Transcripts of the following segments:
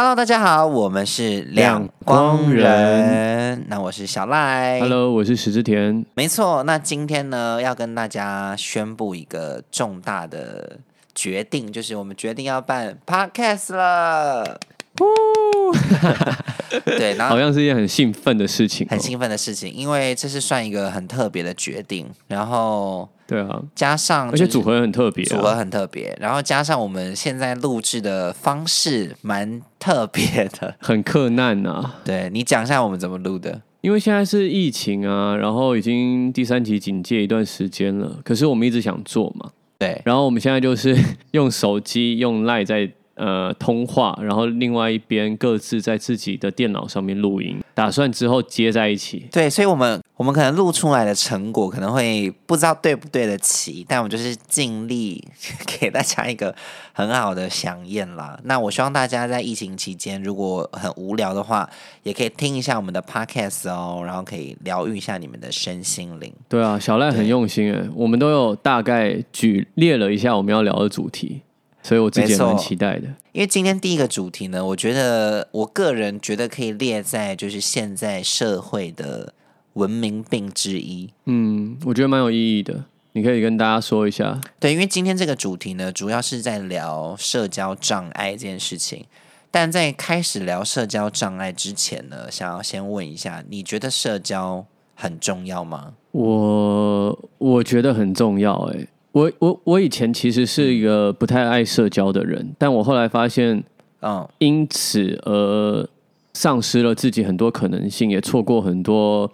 Hello，大家好，我们是两光人。那我是小赖。Hello，我是石之田。没错。那今天呢，要跟大家宣布一个重大的决定，就是我们决定要办 Podcast 了。对，然后好像是一件很兴奋的事情、哦，很兴奋的事情，因为这是算一个很特别的决定，然后对啊，加上、而且组合很特别、啊，组合很特别，然后加上我们现在录制的方式蛮特别的。很克难啊。对你讲一下我们怎么录的？因为现在是疫情啊，然后已经第三级警戒一段时间了，可是我们一直想做嘛，对，然后我们现在就是 用手机用 Line 在呃通话，然后另外一边各自在自己的电脑上面录音，打算之后接在一起。对，所以我们我们可能录出来的成果可能会不知道对不对得起，但我们就是尽力给大家一个很好的飨宴啦。那我希望大家在疫情期间，如果很无聊的话，也可以听一下我们的 podcast 哦，然后可以疗愈一下你们的身心灵。对啊，小赖很用心诶，我们都有大概举列了一下我们要聊的主题，所以我自己也蛮期待的。因为今天第一个主题呢，我觉得我个人觉得可以列在就是现在社会的文明病之一。嗯，我觉得蛮有意义的，你可以跟大家说一下。对，因为今天这个主题呢，主要是在聊社交障碍这件事情。但在开始聊社交障碍之前呢，想要先问一下，你觉得社交很重要吗？我我觉得很重要哎，我我我以前其实是一个不太爱社交的人，但我后来发现，啊，因此而丧失了自己很多可能性，也错过很多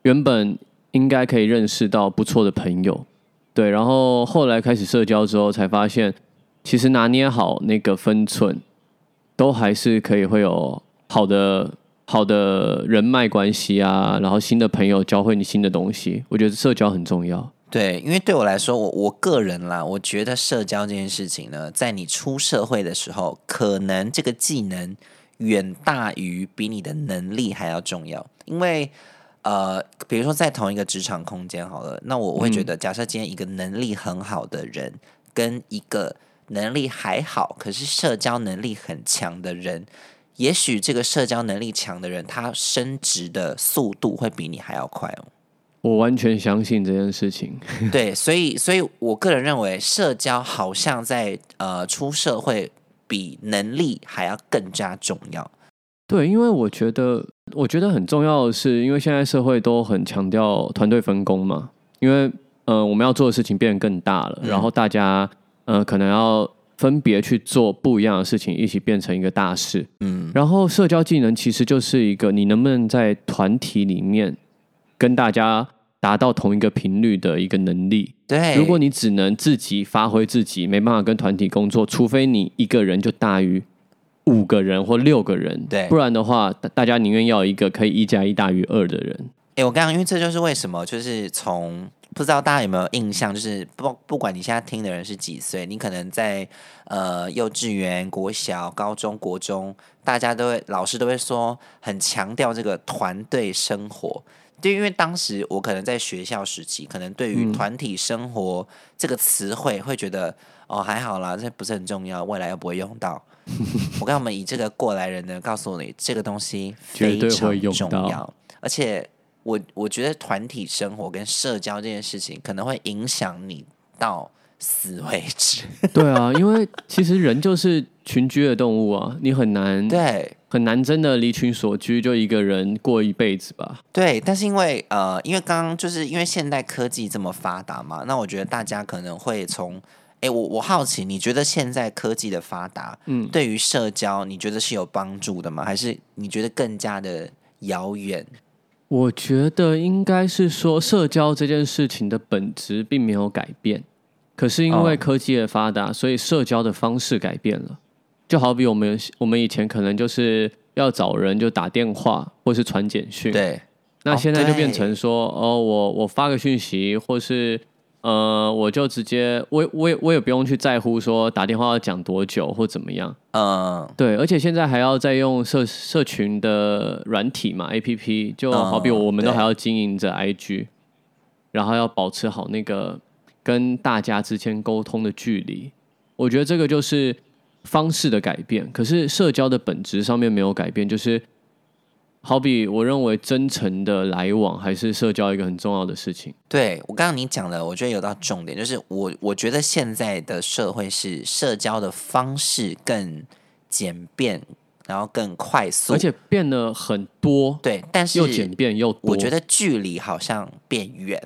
原本应该可以认识到不错的朋友。对，然后后来开始社交之后，才发现其实拿捏好那个分寸，都还是可以会有好的好的人脉关系啊，然后新的朋友教会你新的东西。我觉得社交很重要。对，因为对我来说，我我个人啦，我觉得社交这件事情呢，在你出社会的时候，可能这个技能远大于比你的能力还要重要。因为呃，比如说在同一个职场空间好了，那我我会觉得，假设今天一个能力很好的人，跟一个能力还好，可是社交能力很强的人。也许这个社交能力强的人，他升职的速度会比你还要快哦。我完全相信这件事情。对，所以，所以我个人认为，社交好像在呃出社会比能力还要更加重要。对，因为我觉得，我觉得很重要的是，因为现在社会都很强调团队分工嘛，因为呃我们要做的事情变得更大了，嗯然后大家呃可能要分别去做不一样的事情，一起变成一个大事。嗯，然后社交技能其实就是一个你能不能在团体里面跟大家达到同一个频率的一个能力。对。如果你只能自己发挥自己，没办法跟团体工作，除非你一个人就大于五个人或六个人，对不然的话，大大家宁愿要一个可以一加一大于二的人。哎、我刚刚因为这就是为什么，就是从不知道大家有没有印象，就是不不管你现在听的人是几岁，你可能在呃幼稚园、国小、高中、国中，大家都会老师都会说很强调这个团队生活。对，因为当时我可能在学校时期，可能对于团体生活这个词汇会觉得哦还好啦，这不是很重要，未来又不会用到。我跟我们以这个过来人呢，告诉你这个东西绝对非常会用到重要，而且我我觉得团体生活跟社交这件事情可能会影响你到死为止。对啊，因为其实人就是群居的动物啊，你很难对很难真的离群所居，就一个人过一辈子吧。对，但是因为呃，因为刚刚就是因为现代科技这么发达嘛，那我觉得大家可能会从哎，我我好奇，你觉得现在科技的发达，嗯，对于社交，你觉得是有帮助的吗？还是你觉得更加的遥远？我觉得应该是说，社交这件事情的本质并没有改变，可是因为哦科技的发达，所以社交的方式改变了。就好比我们我们以前可能就是要找人就打电话或是传简讯，，对那哦现在就变成说，哦，我我发个讯息，或是呃，我就直接我我也我也不用去在乎说打电话要讲多久或怎么样，嗯，对，而且现在还要再用社社群的软体嘛，A P P，就好比嗯我们都还要经营着 I G，然后要保持好那个跟大家之间沟通的距离。我觉得这个就是方式的改变，可是社交的本质上面没有改变。就是好比我认为真诚的来往还是社交一个很重要的事情。对我刚刚你讲的，我觉得有到重点，就是我我觉得现在的社会是社交的方式更简便，然后更快速，而且变得很多。对，但是又简便又多。我觉得距离好像变远。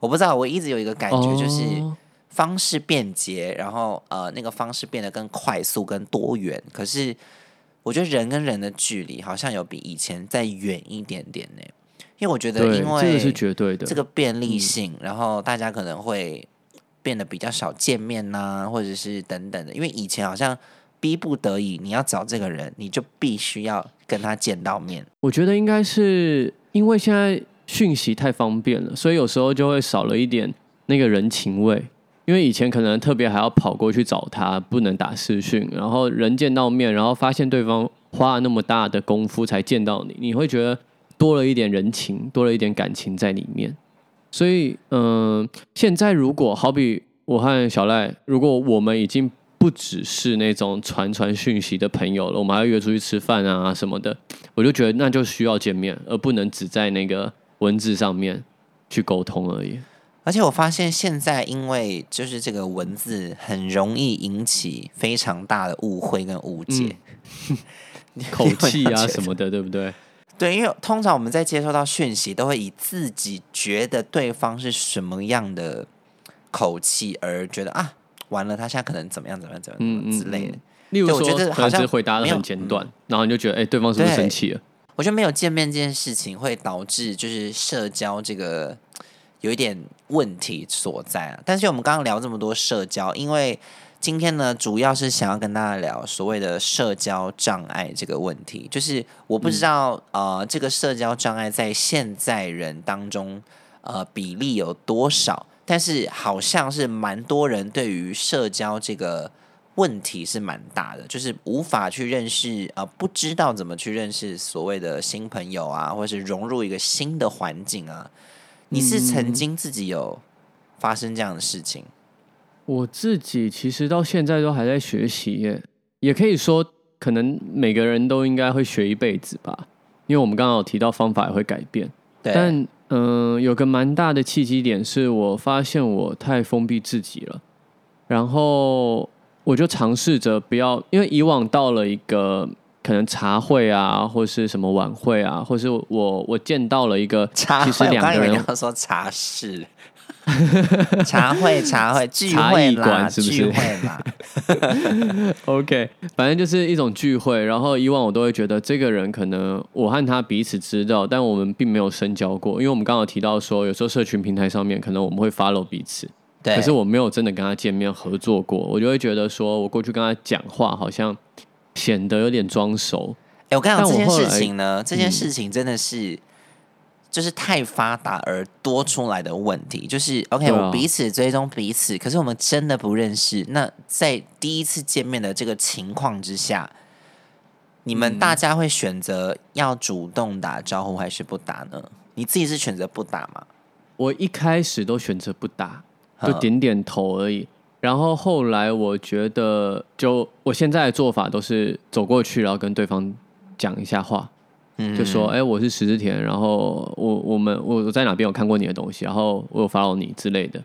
我不知道，我一直有一个感觉，就是方式便捷，然后呃，那个方式变得更快速、更多元。可是我觉得人跟人的距离好像有比以前再远一点点呢。因为我觉得，因为这个是绝对的，这个便利性，然后大家可能会变得比较少见面呐，或者是等等的。因为以前好像逼不得已，你要找这个人，你就必须要跟他见到面。我觉得应该是因为现在。讯息太方便了，所以有时候就会少了一点那个人情味。因为以前可能特别还要跑过去找他，不能打视讯，然后人见到面，然后发现对方花了那么大的功夫才见到你，你会觉得多了一点人情，多了一点感情在里面。所以，嗯，现在如果好比我和小赖，如果我们已经不只是那种传传讯息的朋友了，我们还要约出去吃饭啊什么的，我就觉得那就需要见面，而不能只在那个。文字上面去沟通而已，而且我发现现在因为就是这个文字很容易引起非常大的误会跟误解，口气啊什么的，对不对？对，因为通常我们在接收到讯息，都会以自己觉得对方是什么样的口气而觉得啊，完了，他现在可能怎么样怎么样怎么样之类的。例如说，好像回答的很简短，然后你就觉得，哎，对方是不是生气了？我觉得没有见面这件事情会导致就是社交这个有一点问题所在啊。但是我们刚刚聊这么多社交，因为今天呢主要是想要跟大家聊所谓的社交障碍这个问题。就是我不知道呃这个社交障碍在现在人当中呃比例有多少，但是好像是蛮多人对于社交这个。问题是蛮大的，就是无法去认识啊，不知道怎么去认识所谓的新朋友啊，或者是融入一个新的环境啊。你是曾经自己有发生这样的事情？我自己其实到现在都还在学习耶，也可以说可能每个人都应该会学一辈子吧。因为我们刚刚有提到方法也会改变，但嗯，有个蛮大的契机点是我发现我太封闭自己了，然后。我就尝试着不要，因为以往到了一个可能茶会啊，或是什么晚会啊，或是我我见到了一个 茶会，两个人要说茶室，茶会茶会 聚会啦，聚会嘛。OK，反正就是一种聚会。然后以往我都会觉得这个人可能我和他彼此知道，但我们并没有深交过，因为我们刚刚提到说，有时候社群平台上面可能我们会 follow 彼此。可是我没有真的跟他见面合作过，我就会觉得说，我过去跟他讲话好像显得有点装熟。哎，我跟你讲这件事情呢，这件事情真的是就是太发达而多出来的问题。就是 OK，我彼此追踪彼此，可是我们真的不认识。那在第一次见面的这个情况之下，你们大家会选择要主动打招呼还是不打呢？你自己是选择不打吗？我一开始都选择不打。就点点头而已，然后后来我觉得，就我现在的做法都是走过去，然后跟对方讲一下话，就说：“哎，我是石之田，然后我我们我我在哪边有看过你的东西，然后我有 follow 你之类的。”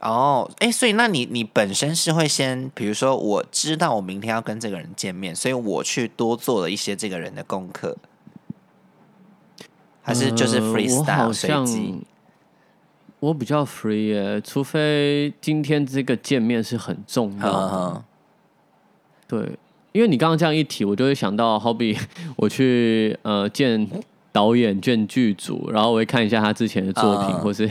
哦，哎，所以那你你本身是会先，比如说我知道我明天要跟这个人见面，所以我去多做了一些这个人的功课，还是就是 freestyle 随机？我比较 free 耶，除非今天这个见面是很重要的。对，因为你刚刚这样一提，我就会想到，好比我去呃见导演、见剧组，然后我会看一下他之前的作品，或是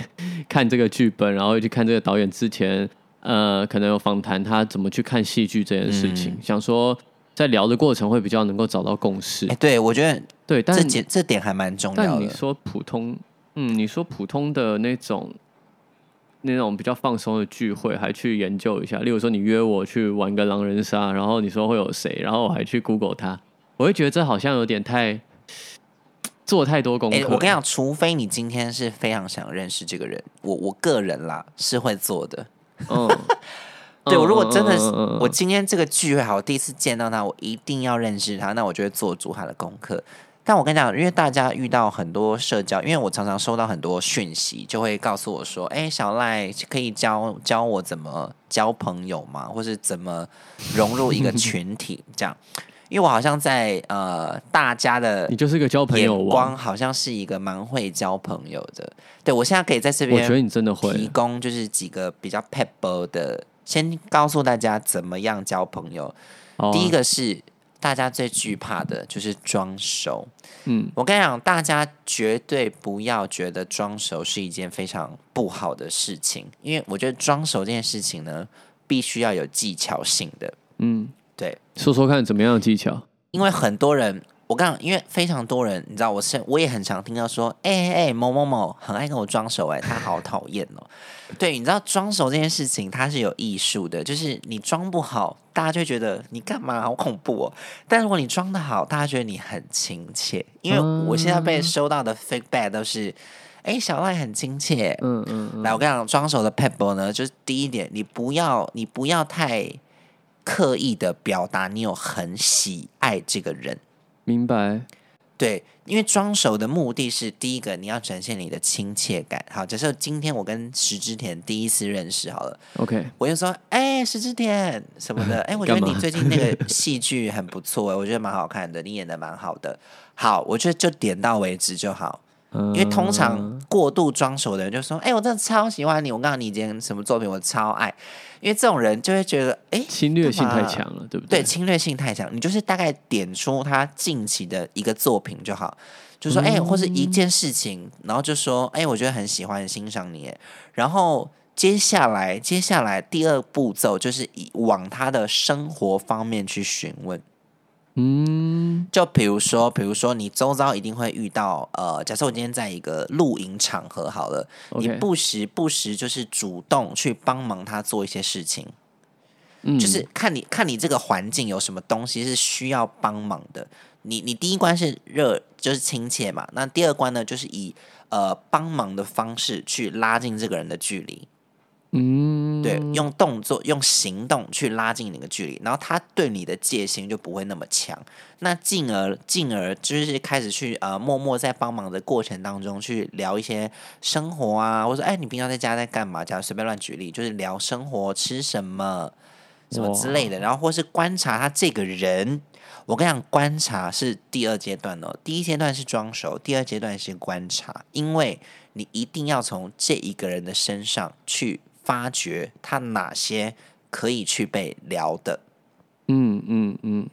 看这个剧本，然后会去看这个导演之前呃可能有访谈他怎么去看戏剧这件事情，想说在聊的过程会比较能够找到共识。哎，对我觉得对，但这点这点还蛮重要的。但你说普通。嗯，你说普通的那种那种比较放松的聚会，还去研究一下。例如说，你约我去玩个狼人杀，然后你说会有谁，然后我还去 Google 他，我会觉得这好像有点太做太多功课。我跟你讲，除非你今天是非常想认识这个人，我我个人啦是会做的。嗯，对我如果真的是我今天这个聚会好，我第一次见到他，我一定要认识他，那我就会做足他的功课。但我跟你讲，因为大家遇到很多社交，因为我常常收到很多讯息，就会告诉我说：“哎、小赖可以教教我怎么交朋友吗？或是怎么融入一个 群体？”这样，因为我好像在呃大家的你就是个交朋友眼，光，好像是一个蛮会交朋友的。对我现在可以在这边我觉得你真的提。供就是几个比较 pebble 的，先告诉大家怎么样交朋友。第一，个是大家最惧怕的就是装熟。嗯，我跟你讲，大家绝对不要觉得装熟是一件非常不好的事情，因为我觉得装熟这件事情呢，必须要有技巧性的。嗯，对，说说看怎么样的技巧？因为很多人，我刚因为非常多人，你知道，我是我也很常听到说，哎哎哎，某某某很爱跟我装熟，哎，他好讨厌哦。对，你知道装熟这件事情，它是有艺术的，就是你装不好，大家就会觉得你干嘛，好恐怖哦。但如果你装的好，大家觉得你很亲切。因为我现在被收到的 feedback 都是，哎，小赖很亲切。嗯嗯嗯，来，我跟你讲，装熟的 pebble 呢，就是第一点，你不要，你不要太刻意的表达你有很喜爱这个人。明白。对，因为装熟的目的是第一个，你要展现你的亲切感。好，假设今天我跟石之田第一次认识，好了，OK，我就说，哎、石之田什么的，哎、我觉得你最近那个戏剧很不错，我觉得蛮好看的，你演的蛮好的。好，我觉得就点到为止就好。因因为通常过度装熟的人就说：“哎、我真的超喜欢你，我告诉你，以前什么作品我超爱。”因为这种人就会觉得，哎、侵略性太强了，对不对，对？侵略性太强。你就是大概点出他近期的一个作品就好，就说：“哎、或是一件事情，然后就说：“哎、我觉得很喜欢，很欣赏你。”然后接下来，接下来第二步骤就是以往他的生活方面去询问。嗯，就比如说，比如说你周遭一定会遇到，呃，假设我今天在一个露营场合好了，你不时不时就是主动去帮忙他做一些事情，嗯就是看你看你这个环境有什么东西是需要帮忙的。你你第一关是热，就是亲切嘛，那第二关呢，就是以呃帮忙的方式去拉近这个人的距离。嗯，对，用动作、用行动去拉近你的距离，然后他对你的戒心就不会那么强，那进而进而就是开始去呃默默在帮忙的过程当中去聊一些生活啊，或者说哎你平常在家在干嘛？假如随便乱举例，就是聊生活吃什么什么之类的，然后或是观察他这个人。我跟你讲，观察是第二阶段哦，第一阶段是装熟，第二阶段是观察，因为你一定要从这一个人的身上去发掘他哪些可以去被聊的。嗯嗯嗯，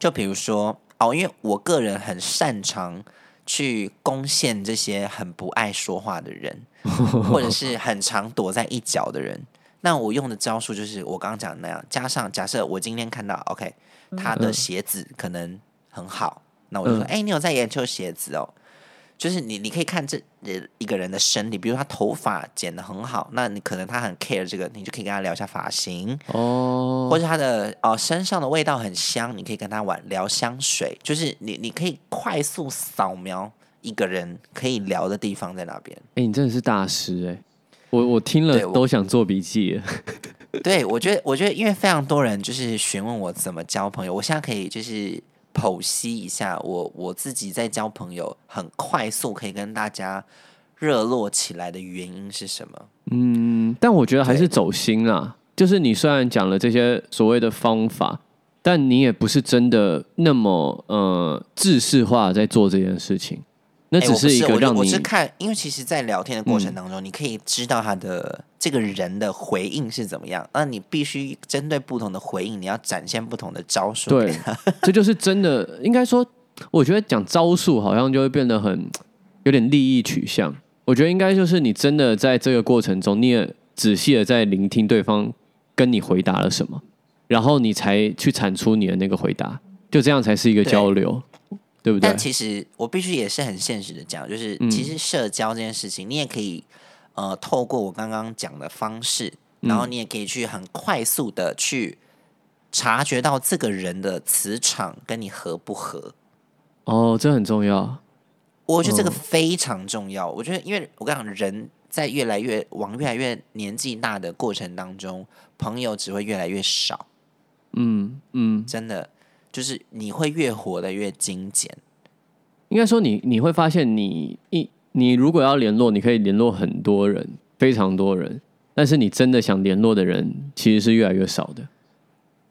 就比如说哦，因为我个人很擅长去攻陷这些很不爱说话的人，或者是很常躲在一角的人。那我用的招数就是我刚刚讲的那样，加上假设我今天看到 OK，他的鞋子可能很好，那我就说，嗯哎、你有在研究鞋子哦？就是你，你可以看这呃一个人的身体，比如他头发剪得很好，那你可能他很 care 这个，你就可以跟他聊一下发型，哦，或者他的哦身上的味道很香，你可以跟他玩聊香水，就是你你可以快速扫描一个人可以聊的地方在哪边。哎、你真的是大师哎、我我听了都想做笔记。对我觉得，我觉得因为非常多人就是询问我怎么交朋友，我现在可以就是剖析一下我我自己在交朋友很快速可以跟大家热络起来的原因是什么。嗯，但我觉得还是走心啦。就是你虽然讲了这些所谓的方法，但你也不是真的那么呃制式化在做这件事情。那只哎我不一个让你嗯我是看，因为其实，在聊天的过程当中，你可以知道他的这个人的回应是怎么样，那你必须针对不同的回应，你要展现不同的招数给对。这就是真的。应该说，我觉得讲招数好像就会变得很有点利益取向。我觉得应该就是你真的在这个过程中，你也仔细的在聆听对方跟你回答了什么，然后你才去产出你的那个回答，就这样才是一个交流，对不对但？其实我必须也是很现实的讲，就是嗯其实社交这件事情，你也可以呃透过我刚刚讲的方式，然嗯后你也可以去很快速的去察觉到这个人的磁场跟你合不合。哦，这很重要。我觉得这个嗯非常重要。我觉得，因为我跟你讲，人在越来越往越来越年纪大的过程当中，朋友只会越来越少。嗯嗯，真的，就是你会越活得越精简。应该说你你会发现你一你如果要联络，你可以联络很多人，非常多人，但是你真的想联络的人其实是越来越少的。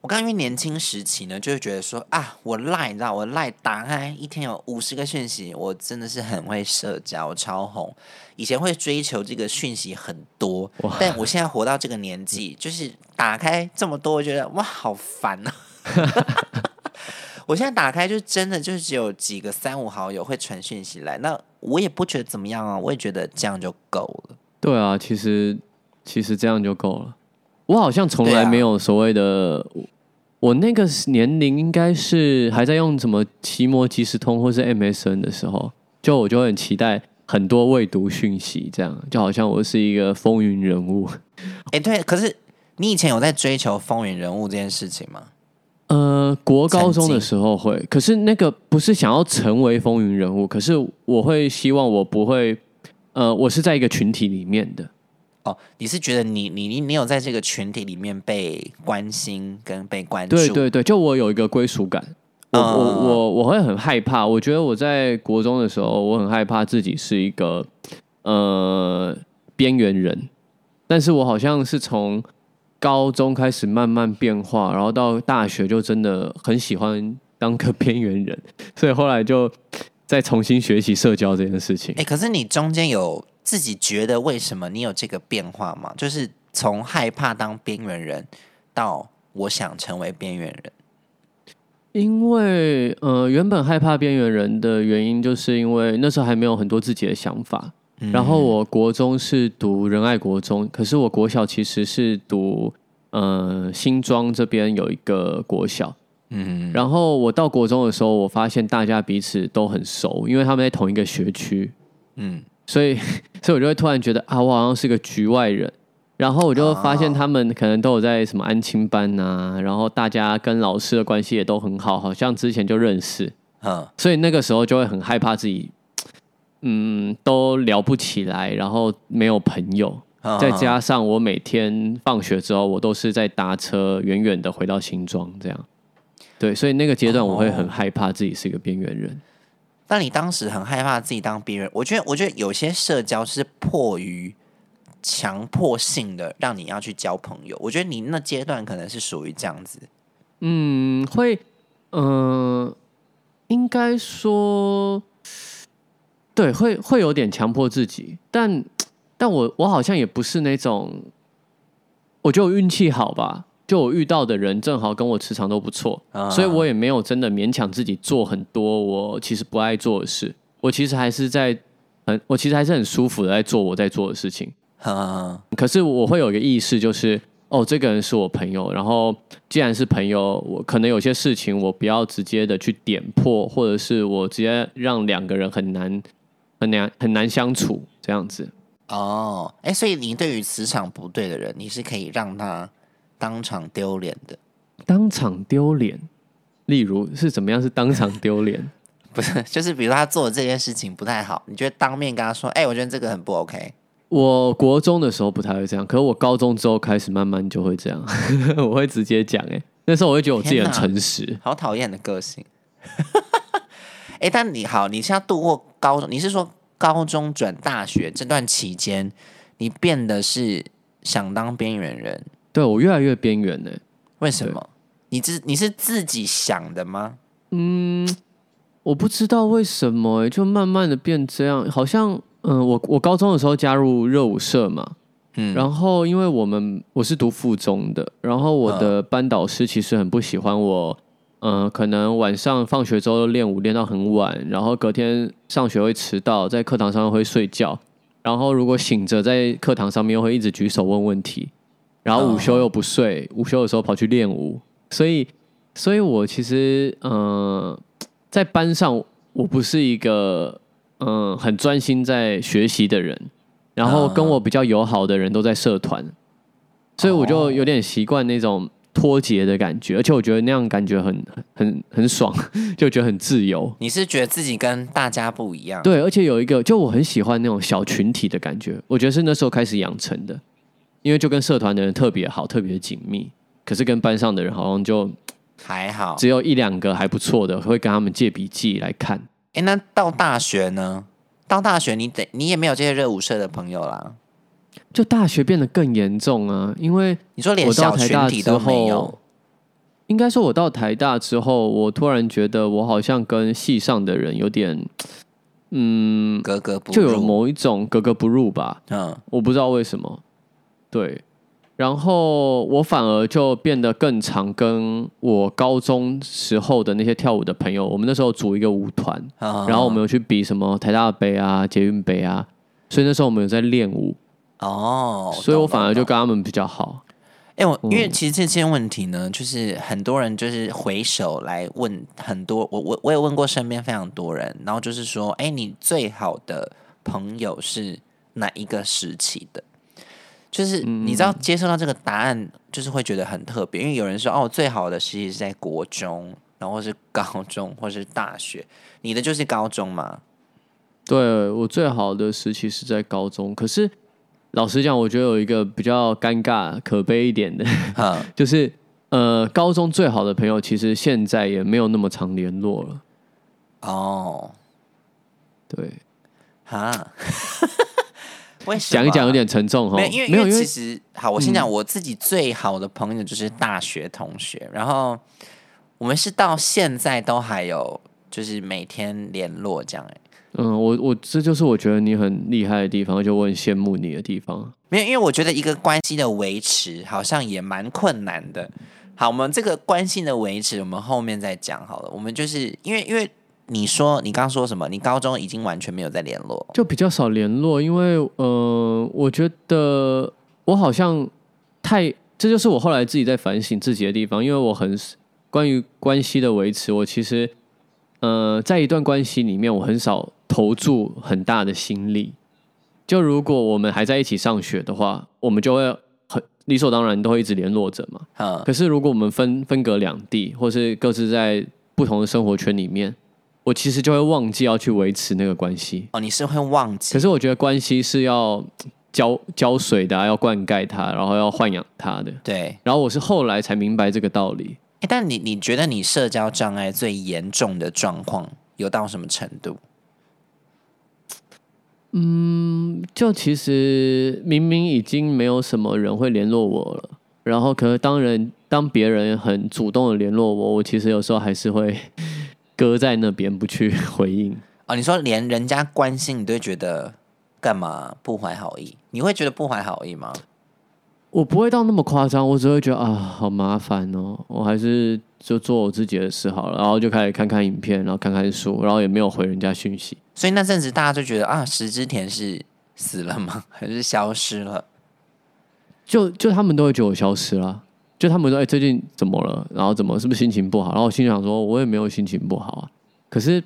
我刚因为年轻时期呢，就会觉得说啊，我赖，你知道，我赖打开一天有五十个讯息，我真的是很会社交，我超红。以前会追求这个讯息很多，但我现在活到这个年纪，就是打开这么多，我觉得哇，好烦啊！我现在打开就真的就是只有几个三五好友会传讯息来，那我也不觉得怎么样啊，我也觉得这样就够了。对啊，其实其实这样就够了。我好像从来没有所谓的。我那个年龄应该是还在用什么奇摩即时通或是 MSN 的时候，就我就很期待很多未读讯息，这样就好像我是一个风云人物。哎，对，可是你以前有在追求风云人物这件事情吗？呃，国高中的时候会，可是那个不是想要成为风云人物，可是我会希望我不会，呃，我是在一个群体里面的。哦，你是觉得你你你你有在这个群体里面被关心跟被关注？对对对，就我有一个归属感。我我我我会很害怕。我觉得我在国中的时候，我很害怕自己是一个呃边缘人。但是我好像是从高中开始慢慢变化，然后到大学就真的很喜欢当个边缘人，所以后来就再重新学习社交这件事情。哎，可是你中间有。自己觉得为什么你有这个变化吗？就是从害怕当边缘人到我想成为边缘人。因为呃，原本害怕边缘人的原因，就是因为那时候还没有很多自己的想法。然后我国中是读仁爱国中，可是我国小其实是读呃新庄这边有一个国小。嗯。然后我到国中的时候，我发现大家彼此都很熟，因为他们在同一个学区。嗯。所以，所以我就会突然觉得啊，我好像是个局外人。然后我就发现他们可能都有在什么安亲班呐，然后大家跟老师的关系也都很好，好像之前就认识。嗯，所以那个时候就会很害怕自己，嗯，都聊不起来，然后没有朋友。再加上我每天放学之后，我都是在搭车远远的回到新庄，这样。对，所以那个阶段我会很害怕自己是一个边缘人。但你当时很害怕自己当边缘，我觉得，我觉得有些社交是迫于强迫性的让你要去交朋友。我觉得你那阶段可能是属于这样子。嗯，会，嗯，应该说，对，会会有点强迫自己，但但我我好像也不是那种，我觉得我运气好吧。就我遇到的人正好跟我磁场都不错，所以我也没有真的勉强自己做很多我其实不爱做的事。我其实还是在很，我其实还是很舒服的在做我在做的事情。可是我会有一个意识，就是哦，这个人是我朋友，然后既然是朋友，我可能有些事情我不要直接的去点破，或者是我直接让两个人很难很难很难相处这样子。哦，哎，所以你对于磁场不对的人，你是可以让他。当场丢脸的，当场丢脸，例如是怎么样？是当场丢脸？不是，就是比如他做的这件事情不太好，你觉得当面跟他说：“哎，我觉得这个很不 OK。”我国中的时候不太会这样，可是我高中之后开始慢慢就会这样，我会直接讲。哎，那时候我会觉得我自己很诚实，好讨厌的个性。哎，但你好，你现在度过高中，你是说高中转大学这段期间，你变得是想当边缘人？对我越来越边缘呢？为什么？你自你是自己想的吗？嗯，我不知道为什么，就慢慢的变这样。好像，嗯，我我高中的时候加入热舞社嘛，嗯，然后因为我们我是读附中的，然后我的班导师其实很不喜欢我，嗯，可能晚上放学之后练舞练到很晚，然后隔天上学会迟到，在课堂上会睡觉，然后如果醒着在课堂上面又会一直举手问问题。然后午休又不睡，午休的时候跑去练舞，所以，所以我其实，嗯，在班上我不是一个，嗯，很专心在学习的人。然后跟我比较友好的人都在社团，所以我就有点习惯那种脱节的感觉，而且我觉得那样感觉很很很爽，就觉得很自由。你是觉得自己跟大家不一样？对，而且有一个，就我很喜欢那种小群体的感觉，我觉得是那时候开始养成的，因为就跟社团的人特别好，特别紧密。可是跟班上的人好像就还好，只有一两个还不错的，会跟他们借笔记来看。哎，那到大学呢？到大学你得你也没有这些热舞社的朋友啦。就大学变得更严重啊，因为你说连小群体都没有，应该说我到台大之后，我突然觉得我好像跟系上的人有点，嗯，格格不入，就有某一种格格不入吧。嗯，我不知道为什么。对，然后我反而就变得更常跟我高中时候的那些跳舞的朋友，我们那时候组一个舞团，然后我们有去比什么台大杯啊、捷运杯啊，所以那时候我们有在练舞。哦，所以我反而就跟他们比较好。哎，我因为其实这件问题呢，就是很多人就是回首来问很多，我我我也问过身边非常多人，然后就是说，哎，你最好的朋友是哪一个时期的？就是你知道接受到这个答案，就是会觉得很特别，因为有人说，哦，最好的时期是在国中，然后是高中或是大学，你的就是高中嘛？对我最好的时期是在高中，可是。老实讲，我觉得有一个比较尴尬、可悲一点的，就是呃，高中最好的朋友，其实现在也没有那么常联络了。哦，对，哈，讲一讲有点沉重哈。没有，因为因为其实好，我先讲我自己最好的朋友就是大学同学，然后我们是到现在都还有，就是每天联络这样。嗯，我我这就是我觉得你很厉害的地方，就我很羡慕你的地方。没有，因为我觉得一个关系的维持好像也蛮困难的。好，我们这个关系的维持，我们后面再讲好了。我们就是因为因为你说你刚说什么，你高中已经完全没有在联络，就比较少联络。因为呃，我觉得我好像太，这就是我后来自己在反省自己的地方。因为我很关于关系的维持，我其实呃，在一段关系里面，我很少。投注很大的心力，就如果我们还在一起上学的话，我们就会很理所当然都会一直联络着嘛。啊，可是如果我们分分隔两地，或是各自在不同的生活圈里面，我其实就会忘记要去维持那个关系。哦，你是会忘记？可是我觉得关系是要浇浇水的，要灌溉它，然后要豢养它的。对。然后我是后来才明白这个道理。哎，但你你觉得你社交障碍最严重的状况有到什么程度？嗯，就其实明明已经没有什么人会联络我了，然后可是当人当别人很主动的联络我，我其实有时候还是会 搁在那边不去 回应。哦，你说连人家关心你都觉得干嘛不怀好意？你会觉得不怀好意吗？我不会到那么夸张，我只会觉得啊，好麻烦哦，我还是就做我自己的事好了，然后就开始看看影片，然后看看书，然后也没有回人家讯息。所以那阵子大家就觉得啊，石之田是死了吗？还是消失了？就就他们都会觉得我消失了，就他们说哎，最近怎么了？然后怎么是不是心情不好？然后我心想说，我也没有心情不好啊。可是，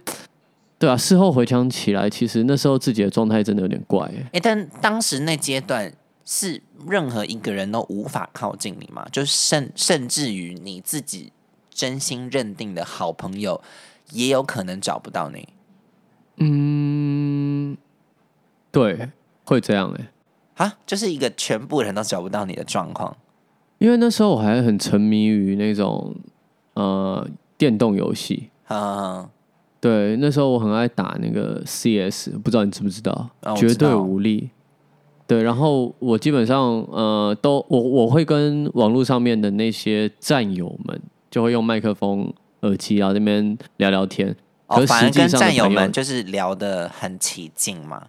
对啊，事后回想起来，其实那时候自己的状态真的有点怪哎。但当时那阶段。是任何一个人都无法靠近你吗？就甚甚至于你自己真心认定的好朋友，也有可能找不到你。嗯，对，会这样哎，啊，就是一个全部人都找不到你的状况。因为那时候我还很沉迷于那种呃电动游戏啊，对，那时候我很爱打那个 CS，不知道你知不知道？绝对无力。对，然后我基本上呃都我我会跟网络上面的那些战友们就会用麦克风耳机啊那边聊聊天，哦，反而跟战友们就是聊得很起劲嘛。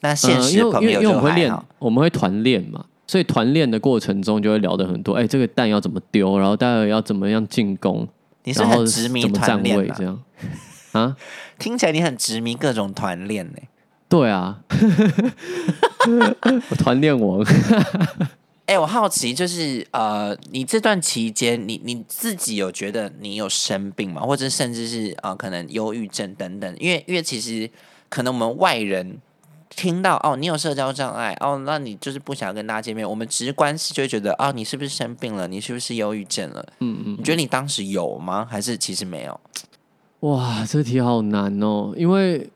那现实朋友就还好，我们会团练嘛，所以团练的过程中就会聊的很多。哎，这个弹要怎么丢，然后待会要怎么样进攻，你是很执迷团练这样 啊？听起来你很执迷各种团练呢。对啊，我团练王。哎，我好奇，就是呃，你这段期间，你你自己有觉得你有生病吗？或者甚至是啊，可能忧郁症等等？因为因为其实可能我们外人听到哦，你有社交障碍哦，那你就是不想跟大家见面。我们直观是就会觉得哦，你是不是生病了？你是不是忧郁症了？嗯嗯，你觉得你当时有吗？还是其实没有？哇，这题好难哦，因为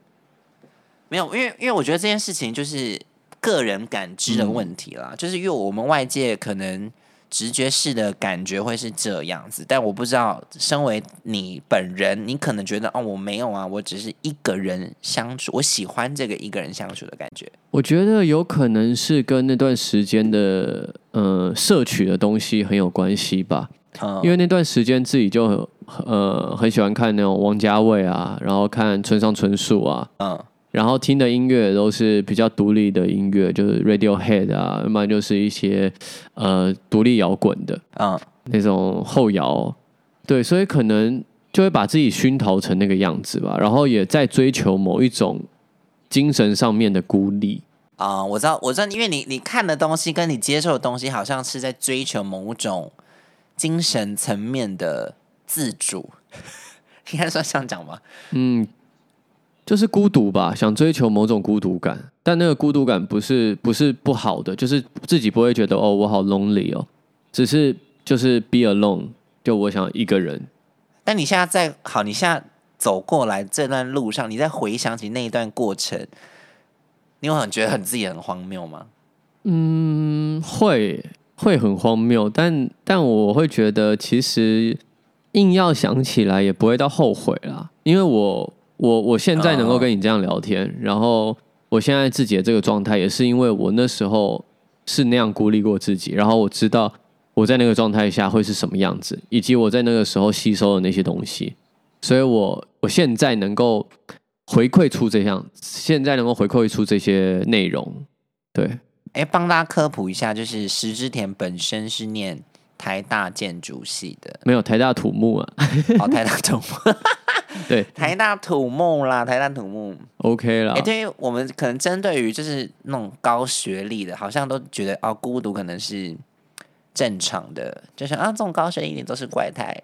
没有，因为因为我觉得这件事情就是个人感知的问题啦，就是因为我们外界可能直觉式的感觉会是这样子，但我不知道，身为你本人，你可能觉得哦，我没有啊，我只是一个人相处，我喜欢这个一个人相处的感觉。我觉得有可能是跟那段时间的呃摄取的东西很有关系吧，嗯，因为那段时间自己就呃很喜欢看那种王家卫啊，然后看村上春树啊，嗯然后听的音乐都是比较独立的音乐，就是 Radiohead 啊，要不然就是一些呃独立摇滚的啊那种后摇，对，所以可能就会把自己熏陶成那个样子吧，然后也在追求某一种精神上面的孤立。啊、我知道，我知道，因为你你看的东西跟你接受的东西，好像是在追求某种精神层面的自主，应该算这样讲吧？嗯，就是孤独吧，想追求某种孤独感，但那个孤独感不是不是不好的，就是自己不会觉得哦，我好 lonely 哦，只是就是 be alone，就我想一个人。但你现在在好，你现在走过来这段路上，你在回想起那一段过程，你有很觉得很自己很荒谬吗？嗯，会会很荒谬，但但我会觉得其实硬要想起来也不会到后悔啦，因为我我我现在能够跟你这样聊天，然后我现在自己的这个状态，也是因为我那时候是那样孤立过自己，然后我知道我在那个状态下会是什么样子，以及我在那个时候吸收的那些东西，所以我我现在能够回馈出这样，现在能够回馈出这些内容，对。哎，帮大家科普一下，就是石之田本身是念台大建筑系的，没有台大土木啊，哦，台大土木，对台大土木啦，台大土木。，OK 啦哎、。对于我们可能针对于就是那种高学历的，好像都觉得哦，孤独可能是正常的，就是啊，这种高学历一定都是怪胎。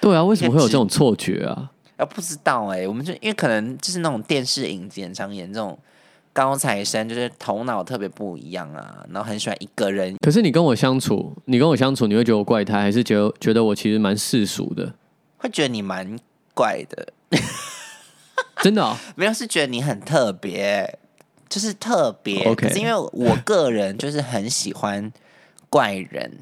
对啊，为什么会有这种错觉啊？啊，不知道哎、我们就因为可能就是那种电视影集很常演这种高材生，就是头脑特别不一样啊，然后很喜欢一个人。可是你跟我相处，你跟我相处，你会觉得我怪胎，还是觉得觉得我其实蛮世俗的？会觉得你蛮怪的，真的、啊？没有是觉得你很特别，就是特别。OK 可是因为我个人就是很喜欢怪人，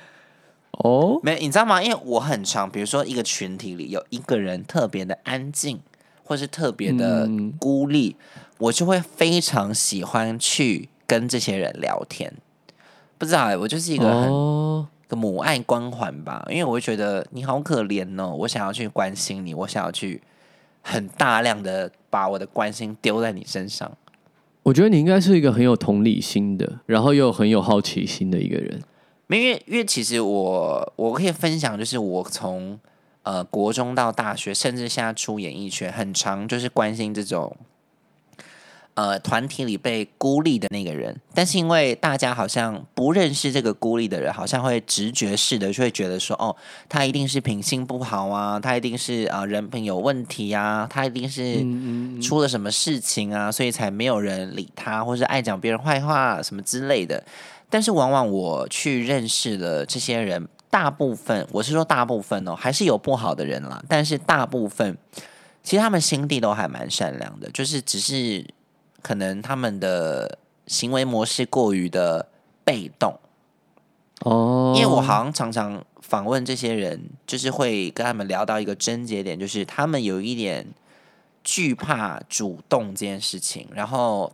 哦，没有，你知道吗？因为我很常，比如说一个群体里有一个人特别的安静，或是特别的嗯孤立，我就会非常喜欢去跟这些人聊天。不知道哎、我就是一个很、哦，个母爱光环吧，因为我会觉得你好可怜哦，我想要去关心你，我想要去很大量的把我的关心丢在你身上。我觉得你应该是一个很有同理心的，然后又很有好奇心的一个人。没因为因为其实我我可以分享，就是我从呃国中到大学，甚至现在出演艺圈，很长就是关心这种呃团体里被孤立的那个人。但是因为大家好像不认识这个孤立的人，好像会直觉式的就会觉得说，哦，他一定是品性不好啊，他一定是啊、呃人品有问题啊，他一定是出了什么事情啊，所以才没有人理他，或是爱讲别人坏话什么之类的。但是往往我去认识了这些人，大部分我是说大部分哦，还是有不好的人啦。但是大部分其实他们心地都还蛮善良的，就是只是可能他们的行为模式过于的被动。哦，因为我好像常常访问这些人，就是会跟他们聊到一个症结点，就是他们有一点惧怕主动这件事情。然后，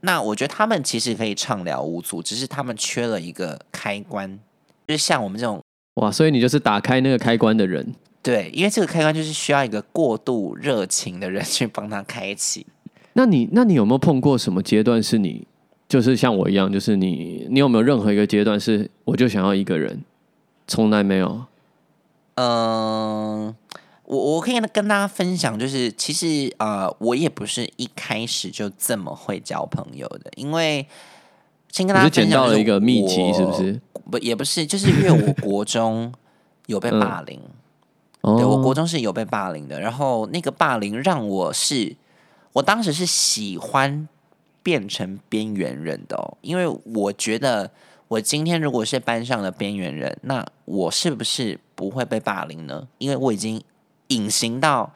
那我觉得他们其实可以畅聊无阻，只是他们缺了一个开关，就是像我们这种哇，所以你就是打开那个开关的人。对，因为这个开关就是需要一个过度热情的人 去帮他开启。那你那你有没有碰过什么阶段是你就是像我一样，就是你你有没有任何一个阶段是我就想要一个人？从来没有。嗯，我我可以跟大家分享，就是其实呃，我也不是一开始就这么会交朋友的，因为先跟大家你是捡分享就是到了一个秘籍，是不是？不，也不是，就是因为我国中有被 霸凌，哦，对我国中是有被霸凌的，然后那个霸凌让我是我当时是喜欢变成边缘人的哦，因为我觉得我今天如果是班上的边缘人，那我是不是不会被霸凌呢？因为我已经隐形到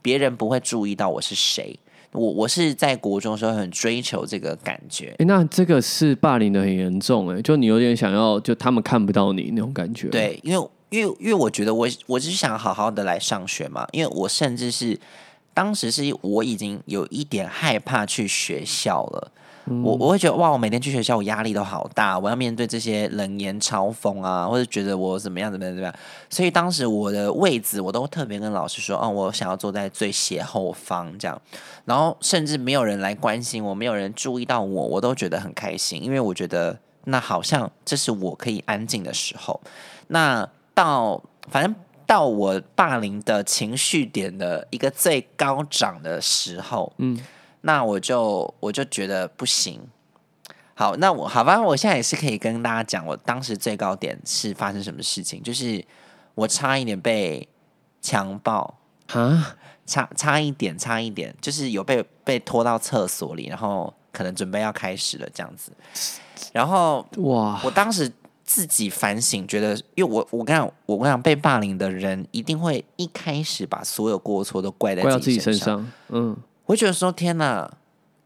别人不会注意到我是谁。我我是在国中的时候很追求这个感觉，哎，那这个是霸凌的很严重哎，就你有点想要，就他们看不到你那种感觉。对，因为因为因为我觉得我我只是想好好的来上学嘛，因为我甚至是当时是我已经有一点害怕去学校了。我我会觉得哇，我每天去学校，我压力都好大，我要面对这些冷言嘲讽啊，或者觉得我怎么样怎么样怎么样。所以当时我的位置，我都特别跟老师说，哦，我想要坐在最斜后方这样。然后甚至没有人来关心我，没有人注意到我，我都觉得很开心，因为我觉得那好像这是我可以安静的时候。那到反正到我霸凌的情绪点的一个最高涨的时候，嗯。那我就我就觉得不行。好，那我好吧，我现在也是可以跟大家讲，我当时最高点是发生什么事情，就是我差一点被强暴啊，差差一点，差一点，就是有被被拖到厕所里，然后可能准备要开始了这样子。然后哇，我当时自己反省，觉得，因为我我跟你讲，我跟你讲，被霸凌的人一定会一开始把所有过错都怪在自己身上，嗯。我觉得说天哪，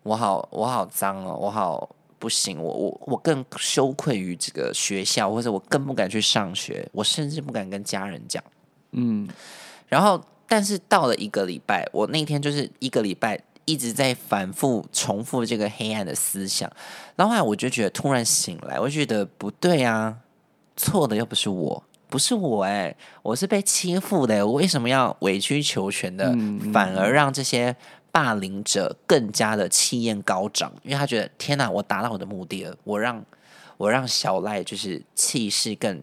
我好我好脏哦，我好不行，我我我更羞愧于这个学校，或者我更不敢去上学，我甚至不敢跟家人讲。嗯，然后但是到了一个礼拜，我那天就是一个礼拜一直在反复重复这个黑暗的思想，然后后来我就觉得突然醒来，我觉得不对啊，错的又不是我，不是我哎，我是被欺负的，我为什么要委曲求全的，反而让这些。霸凌者更加的气焰高涨，因为他觉得天哪，我达到我的目的了，我让我让小赖就是气势更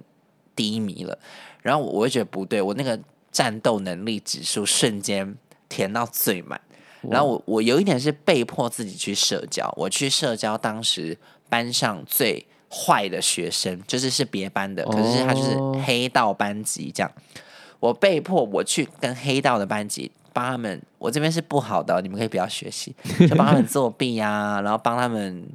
低迷了。然后我会觉得不对，我那个战斗能力指数瞬间填到最满。然后我我有一点是被迫自己去社交，我去社交当时班上最坏的学生，就是是别班的，可是他就是黑道班级这样。我被迫我去跟黑道的班级。帮他们，我这边是不好的，你们可以不要学习，就帮他们作弊啊，然后帮他们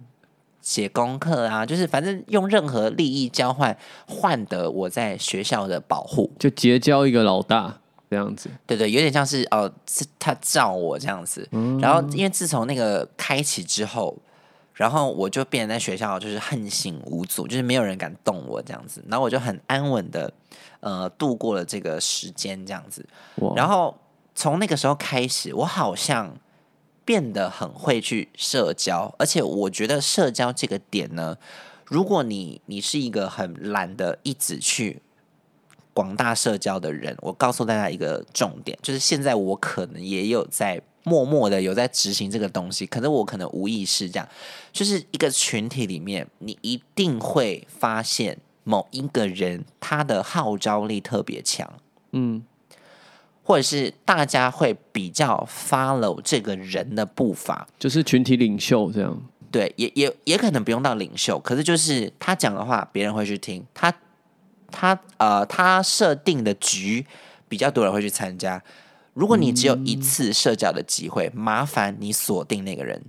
写功课啊，就是反正用任何利益交换换得我在学校的保护，就结交一个老大这样子。对对，有点像是哦，是他罩我这样子。然后因为自从那个开启之后，然后我就变在学校就是横行无阻，就是没有人敢动我这样子。然后我就很安稳的呃度过了这个时间这样子，然后。从那个时候开始，我好像变得很会去社交，而且我觉得社交这个点呢，如果你你是一个很懒的一直去广大社交的人，我告诉大家一个重点，就是现在我可能也有在默默的有在执行这个东西，可能我可能无意识这样，就是一个群体里面，你一定会发现某一个人他的号召力特别强，嗯。或者是大家会比较 follow 这个人的步伐，就是群体领袖这样。对，也也也可能不用到领袖，可是就是他讲的话，别人会去听。他他呃，他设定的局，比较多人会去参加。如果你只有一次社交的机会，麻烦你锁定那个人。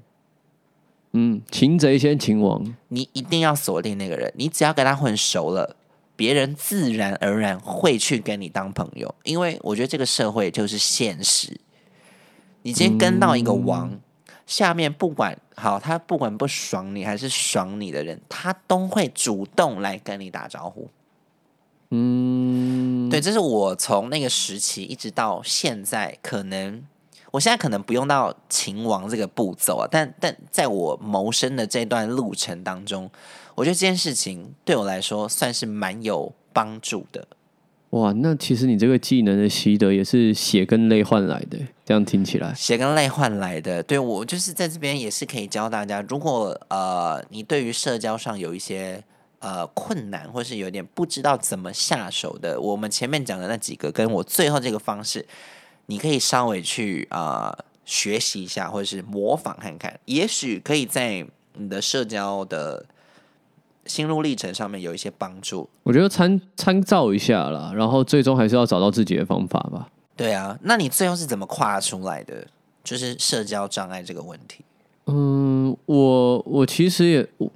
嗯，擒贼先擒王，你一定要锁定那个人。你只要跟他混熟了。别人自然而然会去跟你当朋友，因为我觉得这个社会就是现实。你今天跟到一个王，下面不管好，他不管不爽你还是爽你的人，他都会主动来跟你打招呼。嗯，对，这是我从那个时期一直到现在，可能我现在可能不用到秦王这个步骤啊，但但在我谋生的这段路程当中。我觉得这件事情对我来说算是蛮有帮助的。哇，那其实你这个技能的习得也是血跟泪换来的，这样听起来，血跟泪换来的。对我就是在这边也是可以教大家，如果呃你对于社交上有一些呃困难，或是有点不知道怎么下手的，我们前面讲的那几个，跟我最后这个方式，你可以稍微去啊学习一下，或者是模仿看看，也许可以在你的社交的。心路历程上面有一些帮助，我觉得参参照一下啦，然后最终还是要找到自己的方法吧。对啊，那你最后是怎么跨出来的？就是社交障碍这个问题？嗯，我我其实也我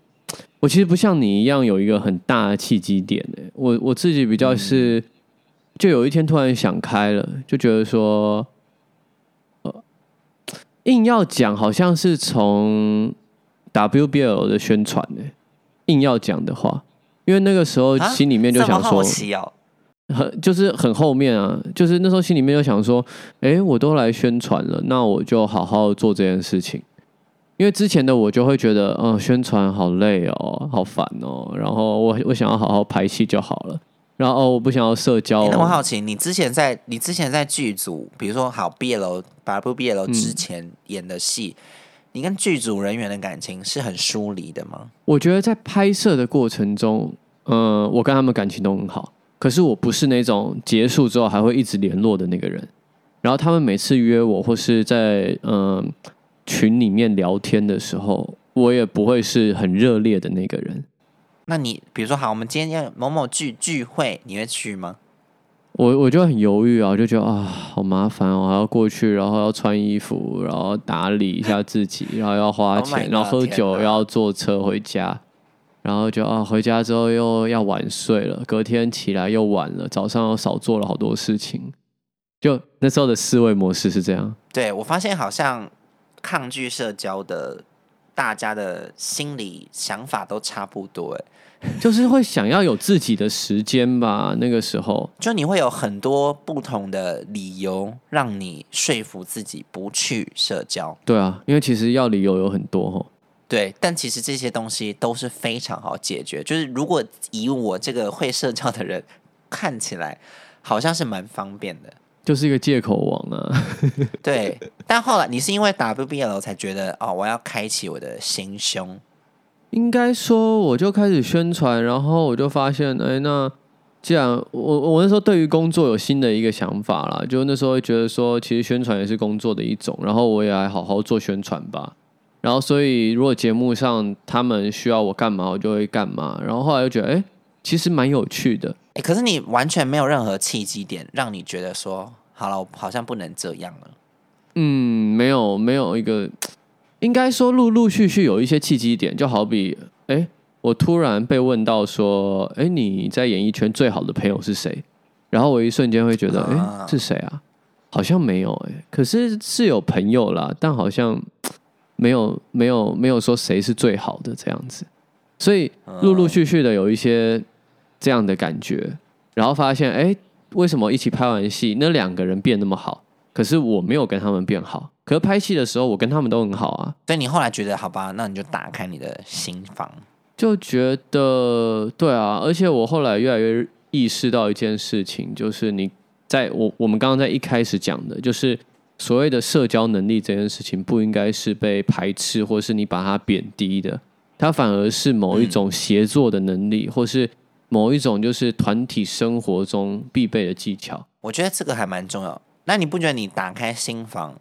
我其实不像你一样有一个很大的契机点诶，我我自己比较是，就有一天突然想开了，就觉得说，呃，硬要讲好像是从 WBL 的宣传诶，硬要讲的话，因为那个时候啊？心里面就想说，很就是很后面啊，就是那时候心里面就想说，哎，我都来宣传了，那我就好好做这件事情。因为之前的我就会觉得，嗯、宣传好累哦，好烦哦，然后我我想要好好拍戏就好了，然后、哦、我不想要社交、诶那我哦，好奇，你之前在你之前在剧组，比如说好 BL、WBL 嗯之前演的戏，你跟剧组人员的感情是很疏离的吗？我觉得在拍摄的过程中，嗯、我跟他们感情都很好，可是我不是那种结束之后还会一直联络的那个人。然后他们每次约我，或是在嗯、群里面聊天的时候，我也不会是很热烈的那个人。那你比如说好，我们今天要某某聚聚会，你会去吗？我我就很犹豫啊，我就觉得啊，好麻烦哦，还要过去，然后要穿衣服，然后打理一下自己，然后要花 Oh 钱然后喝酒要坐车回家，然后就啊，回家之后又要晚睡了，隔天起来又晚了，早上又少做了好多事情。就那时候的思维模式是这样，对我发现好像抗拒社交的大家的心理想法都差不多，哎，就是会想要有自己的时间吧。那个时候，就你会有很多不同的理由让你说服自己不去社交。对啊，因为其实要理由有很多哦。对，但其实这些东西都是非常好解决。就是如果以我这个会社交的人看起来，好像是蛮方便的。就是一个借口王啊，对，但后来你是因为 WBL 才觉得哦，我要开启我的心胸。应该说，我就开始宣传，然后我就发现，哎，那既然我我那时候对于工作有新的一个想法啦，就那时候觉得说，其实宣传也是工作的一种，然后我也来好好做宣传吧。然后，所以如果节目上他们需要我干嘛，我就会干嘛。然后后来又觉得，哎，其实蛮有趣的。哎，可是你完全没有任何契机点让你觉得说，好了，我好像不能这样了。嗯，没有没有一个，应该说陆陆续续有一些契机点，就好比，哎，我突然被问到说，哎，你在演艺圈最好的朋友是谁？然后我一瞬间会觉得，哎、啊是谁啊？好像没有哎、可是是有朋友啦，但好像没有没有没有说谁是最好的这样子，所以陆陆续续的有一些这样的感觉，然后发现，哎，为什么一起拍完戏，那两个人变那么好？可是我没有跟他们变好，可是拍戏的时候我跟他们都很好啊，所以你后来觉得，好吧，那你就打开你的心房。就觉得对啊，而且我后来越来越意识到一件事情，就是你在我我们刚刚在一开始讲的，就是所谓的社交能力这件事情，不应该是被排斥，或是你把它贬低的，它反而是某一种协作的能力，或是某一种就是团体生活中必备的技巧。我觉得这个还蛮重要。那你不觉得你打开心房，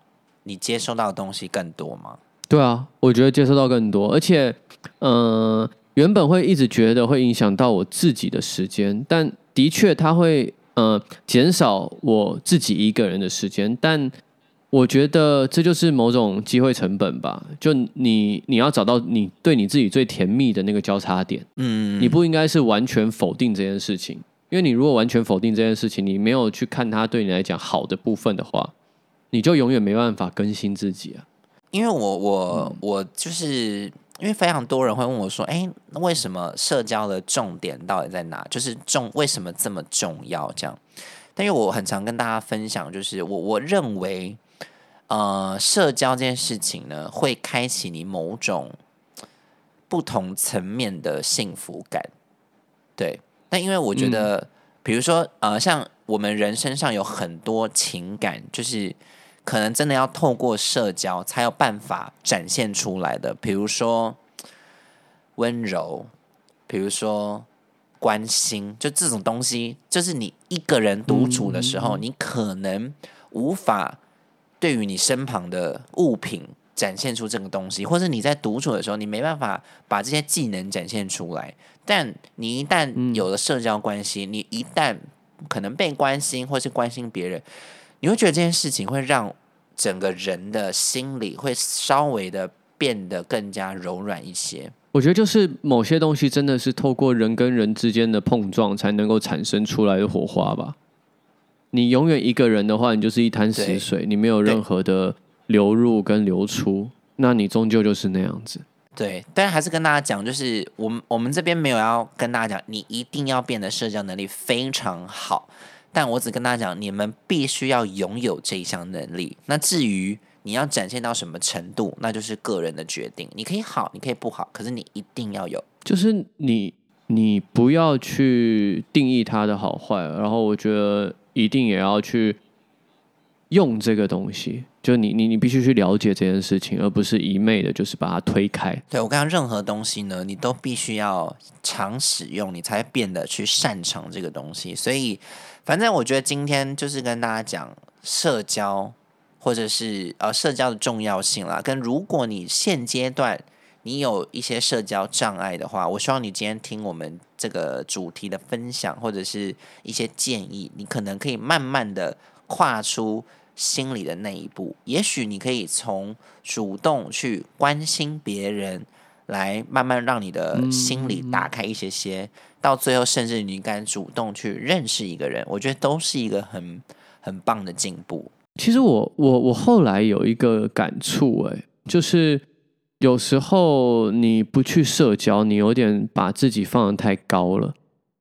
你接收到的东西更多吗？对啊，我觉得接收到更多，而且，嗯、原本会一直觉得会影响到我自己的时间，但的确它会，呃，减少我自己一个人的时间，但我觉得这就是某种机会成本吧。就你你要找到你对你自己最甜蜜的那个交叉点，嗯，你不应该是完全否定这件事情，因为你如果完全否定这件事情，你没有去看它对你来讲好的部分的话，你就永远没办法更新自己啊。因为我我、嗯我就是因为非常多人会问我说，哎、那为什么社交的重点到底在哪？就是重为什么这么重要？这样，但因为我很常跟大家分享，就是我我认为，呃，社交这件事情呢，会开启你某种不同层面的幸福感。对，但因为我觉得，比如说，呃，像我们人身上有很多情感，就是可能真的要透过社交才有办法展现出来的，比如说温柔，比如说关心，就这种东西，就是你一个人独处的时候，你可能无法对于你身旁的物品展现出这个东西，或者你在独处的时候，你没办法把这些技能展现出来。但你一旦有了社交关系，你一旦可能被关心或是关心别人，你会觉得这件事情会让整个人的心理会稍微的变得更加柔软一些。我觉得就是某些东西真的是透过人跟人之间的碰撞才能够产生出来的火花吧。你永远一个人的话，你就是一滩死水，你没有任何的流入跟流出，那你终究就是那样子。对，但是还是跟大家讲，就是我们我们这边没有要跟大家讲，你一定要变得社交能力非常好。但我只跟大家讲，你们必须要拥有这一项能力。那至于你要展现到什么程度，那就是个人的决定。你可以好，你可以不好，可是你一定要有。就是你，你不要去定义它的好坏，然后我觉得一定也要去用这个东西。就你，你，你必须去了解这件事情，而不是一昧的，就是把它推开。对我刚刚任何东西呢，你都必须要常使用，你才变得去擅长这个东西。所以，反正我觉得今天就是跟大家讲社交。或者是呃社交的重要性啦，跟如果你现阶段你有一些社交障碍的话，我希望你今天听我们这个主题的分享，或者是一些建议，你可能可以慢慢的跨出心里的那一步。也许你可以从主动去关心别人，来慢慢让你的心里打开一些些，到最后甚至你敢主动去认识一个人，我觉得都是一个很很棒的进步。其实我我我后来有一个感触，哎，就是有时候你不去社交，你有点把自己放的太高了。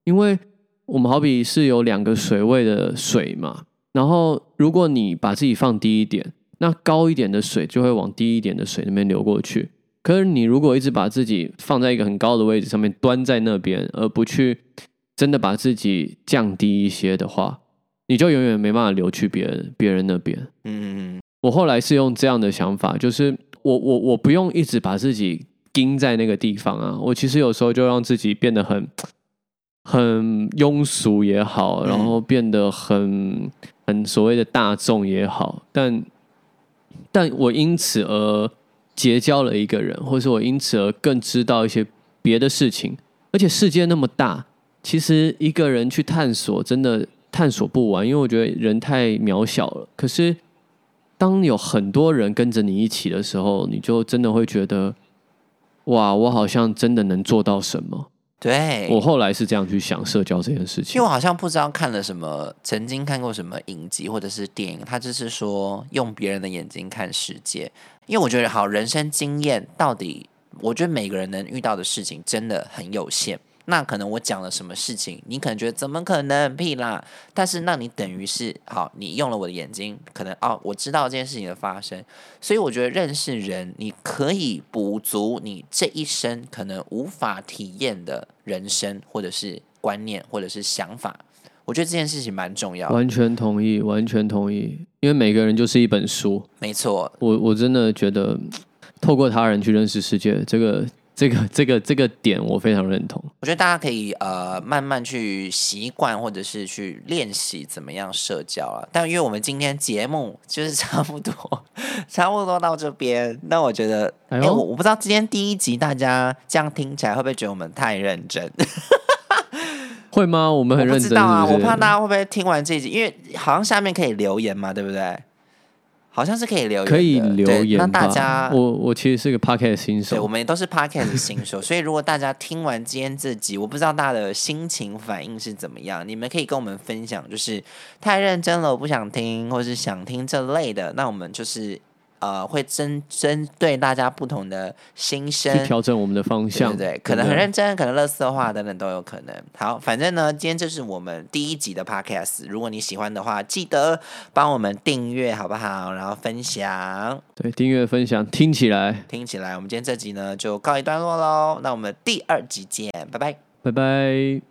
因为我们好比是有两个水位的水嘛，然后如果你把自己放低一点，那高一点的水就会往低一点的水那边流过去。可是你如果一直把自己放在一个很高的位置上面，端在那边，而不去真的把自己降低一些的话。你就永远没办法流去别人别人那边。嗯嗯嗯我后来是用这样的想法，就是我我我不用一直把自己盯在那个地方啊。我其实有时候就让自己变得很很庸俗也好，然后变得很很所谓的大众也好。但但我因此而结交了一个人，或者是我因此而更知道一些别的事情。而且世界那么大，其实一个人去探索，真的。探索不完，因为我觉得人太渺小了。可是，当有很多人跟着你一起的时候，你就真的会觉得，哇，我好像真的能做到什么。对我后来是这样去想社交这件事情。因为我好像不知道看了什么，曾经看过什么影集或者是电影，他就是说用别人的眼睛看世界。因为我觉得，好人生经验到底，我觉得每个人能遇到的事情真的很有限。那可能我讲了什么事情，你可能觉得怎么可能屁啦？但是那你等于是好，你用了我的眼睛，可能哦，我知道这件事情的发生，所以我觉得认识人，你可以补足你这一生可能无法体验的人生，或者是观念，或者是想法。我觉得这件事情蛮重要。完全同意，完全同意，因为每个人就是一本书。没错，我我真的觉得透过他人去认识世界，这个。这个这个这个点我非常认同。我觉得大家可以呃慢慢去习惯，或者是去练习怎么样社交啊。但因为我们今天节目就是差不多 差不多到这边，那我觉得，哎，我我不知道今天第一集大家这样听起来会不会觉得我们太认真？会吗？我们很认真啊。我怕大家会不会听完这一集，因为好像下面可以留言嘛，对不对？好像是可以留言，可以留言。那大家，我我其实是个 podcast 新手，对，我们也都是 podcast 新手，所以如果大家听完今天这集，我不知道大家的心情反应是怎么样，你们可以跟我们分享，就是太认真了，我不想听，或是想听这类的，那我们就是。呃，会针针对大家不同的心声，去调整我们的方向，对对？可能很认真，可能乐色话等等都有可能。好，反正呢，今天这是我们第一集的 podcast。如果你喜欢的话，记得帮我们订阅，好不好？然后分享，对，订阅分享，听起来，听起来，我们今天这集呢就告一段落喽。那我们第二集见，拜拜，拜拜。